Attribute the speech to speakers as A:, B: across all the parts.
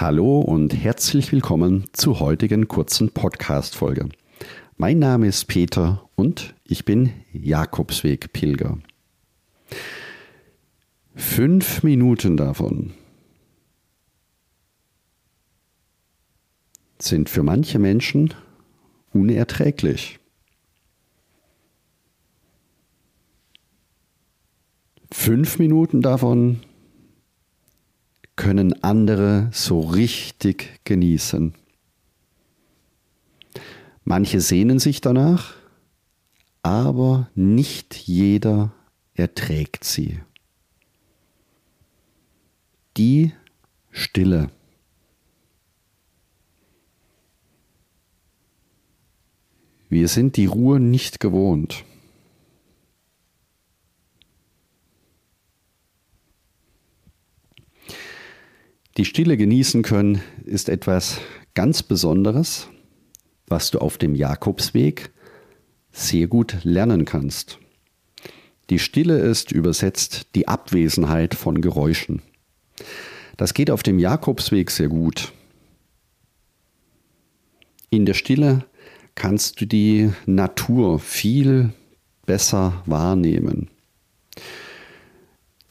A: Hallo und herzlich willkommen zur heutigen kurzen Podcast-Folge. Mein Name ist Peter und ich bin Jakobsweg-Pilger. Fünf Minuten davon sind für manche Menschen unerträglich. Fünf Minuten davon können andere so richtig genießen. Manche sehnen sich danach, aber nicht jeder erträgt sie. Die Stille. Wir sind die Ruhe nicht gewohnt. Die Stille genießen können ist etwas ganz Besonderes, was du auf dem Jakobsweg sehr gut lernen kannst. Die Stille ist übersetzt die Abwesenheit von Geräuschen. Das geht auf dem Jakobsweg sehr gut. In der Stille kannst du die Natur viel besser wahrnehmen.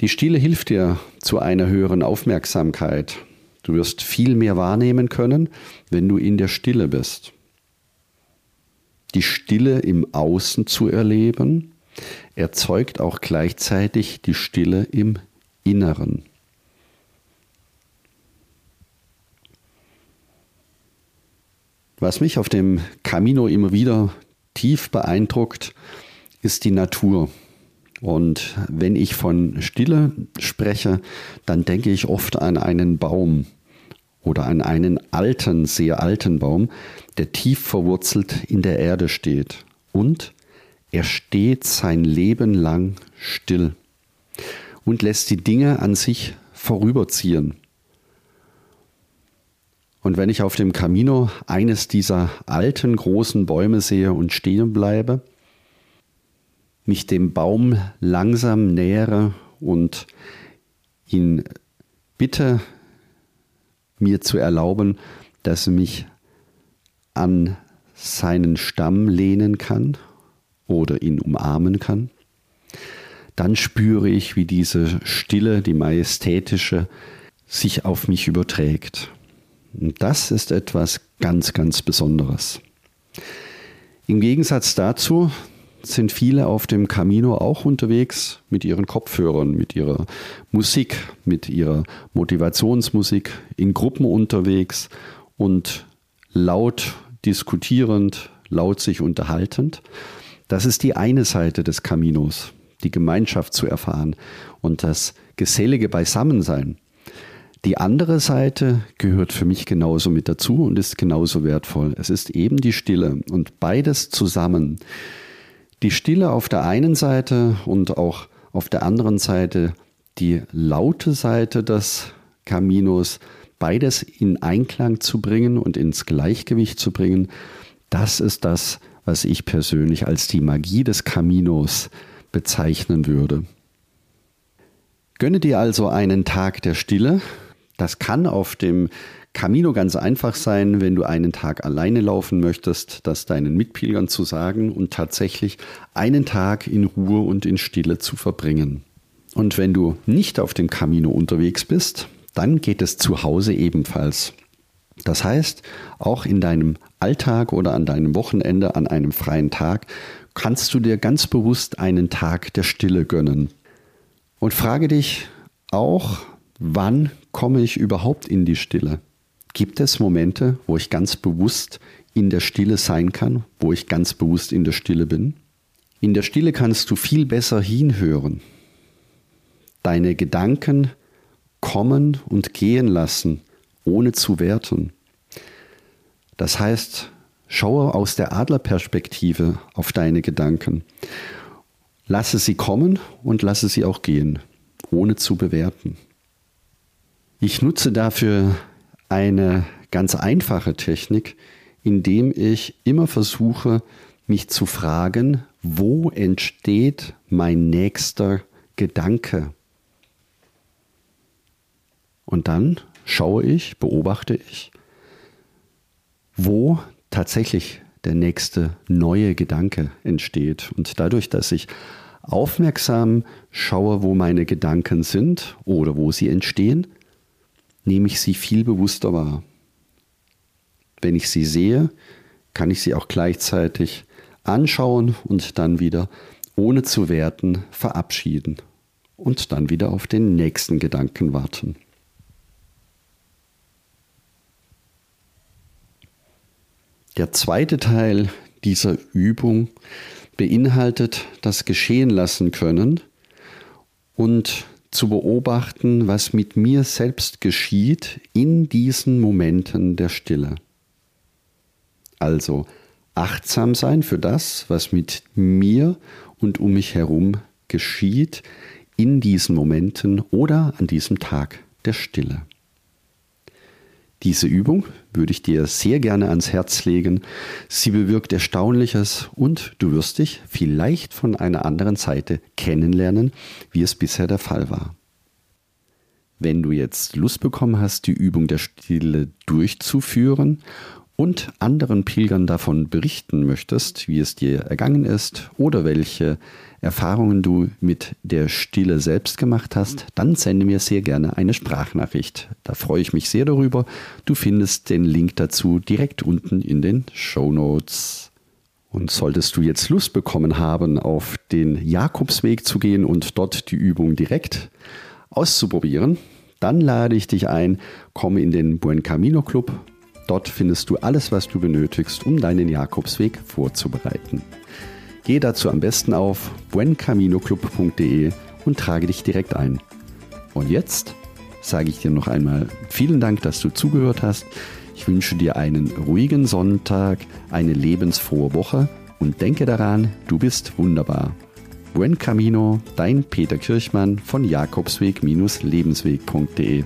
A: Die Stille hilft dir zu einer höheren Aufmerksamkeit. Du wirst viel mehr wahrnehmen können, wenn du in der Stille bist. Die Stille im Außen zu erleben, erzeugt auch gleichzeitig die Stille im Inneren. Was mich auf dem Camino immer wieder tief beeindruckt, ist die Natur. Und wenn ich von Stille spreche, dann denke ich oft an einen Baum oder an einen alten, sehr alten Baum, der tief verwurzelt in der Erde steht. Und er steht sein Leben lang still und lässt die Dinge an sich vorüberziehen. Und wenn ich auf dem Camino eines dieser alten großen Bäume sehe und stehen bleibe, mich dem Baum langsam nähere und ihn bitte, mir zu erlauben, dass er mich an seinen Stamm lehnen kann oder ihn umarmen kann, dann spüre ich, wie diese Stille, die majestätische, sich auf mich überträgt. Und das ist etwas ganz, ganz Besonderes. Im Gegensatz dazu sind viele auf dem Camino auch unterwegs mit ihren Kopfhörern, mit ihrer Musik, mit ihrer Motivationsmusik, in Gruppen unterwegs und laut diskutierend, laut sich unterhaltend. Das ist die eine Seite des Caminos, die Gemeinschaft zu erfahren und das gesellige Beisammensein. Die andere Seite gehört für mich genauso mit dazu und ist genauso wertvoll. Es ist eben die Stille und beides zusammen die Stille auf der einen Seite und auch auf der anderen Seite die laute Seite des Caminos, beides in Einklang zu bringen und ins Gleichgewicht zu bringen, das ist das, was ich persönlich als die Magie des Caminos bezeichnen würde. Gönne dir also einen Tag der Stille. Das kann auf dem Camino ganz einfach sein, wenn du einen Tag alleine laufen möchtest, das deinen Mitpilgern zu sagen und tatsächlich einen Tag in Ruhe und in Stille zu verbringen. Und wenn du nicht auf dem Camino unterwegs bist, dann geht es zu Hause ebenfalls. Das heißt, auch in deinem Alltag oder an deinem Wochenende, an einem freien Tag, kannst du dir ganz bewusst einen Tag der Stille gönnen. Und frage dich auch, wann komme ich überhaupt in die Stille? Gibt es Momente, wo ich ganz bewusst in der Stille sein kann, wo ich ganz bewusst in der Stille bin? In der Stille kannst du viel besser hinhören, deine Gedanken kommen und gehen lassen, ohne zu werten. Das heißt, schaue aus der Adlerperspektive auf deine Gedanken. Lasse sie kommen und lasse sie auch gehen, ohne zu bewerten. Ich nutze dafür eine ganz einfache Technik, indem ich immer versuche, mich zu fragen, wo entsteht mein nächster Gedanke? Und dann schaue ich, beobachte ich, wo tatsächlich der nächste neue Gedanke entsteht. Und dadurch, dass ich aufmerksam schaue, wo meine Gedanken sind oder wo sie entstehen, nehme ich sie viel bewusster wahr. Wenn ich sie sehe, kann ich sie auch gleichzeitig anschauen und dann wieder ohne zu werten verabschieden und dann wieder auf den nächsten Gedanken warten. Der zweite Teil dieser Übung beinhaltet das Geschehen lassen können und zu beobachten, was mit mir selbst geschieht in diesen Momenten der Stille. Also achtsam sein für das, was mit mir und um mich herum geschieht in diesen Momenten oder an diesem Tag der Stille. Diese Übung würde ich dir sehr gerne ans Herz legen. Sie bewirkt Erstaunliches und du wirst dich vielleicht von einer anderen Seite kennenlernen, wie es bisher der Fall war. Wenn du jetzt Lust bekommen hast, die Übung der Stille durchzuführen und anderen Pilgern davon berichten möchtest, wie es dir ergangen ist oder welche Erfahrungen du mit der Stille selbst gemacht hast, dann sende mir sehr gerne eine Sprachnachricht. Da freue ich mich sehr darüber. Du findest den Link dazu direkt unten in den Show Notes. Und solltest du jetzt Lust bekommen haben, auf den Jakobsweg zu gehen und dort die Übung direkt auszuprobieren, dann lade ich dich ein, komme in den Buen Camino Club Dort findest du alles, was du benötigst, um deinen Jakobsweg vorzubereiten. Geh dazu am besten auf buencaminoclub.de und trage dich direkt ein. Und jetzt sage ich dir noch einmal vielen Dank, dass du zugehört hast. Ich wünsche dir einen ruhigen Sonntag, eine lebensfrohe Woche und denke daran, du bist wunderbar. Buen Camino, dein Peter Kirchmann von Jakobsweg-lebensweg.de.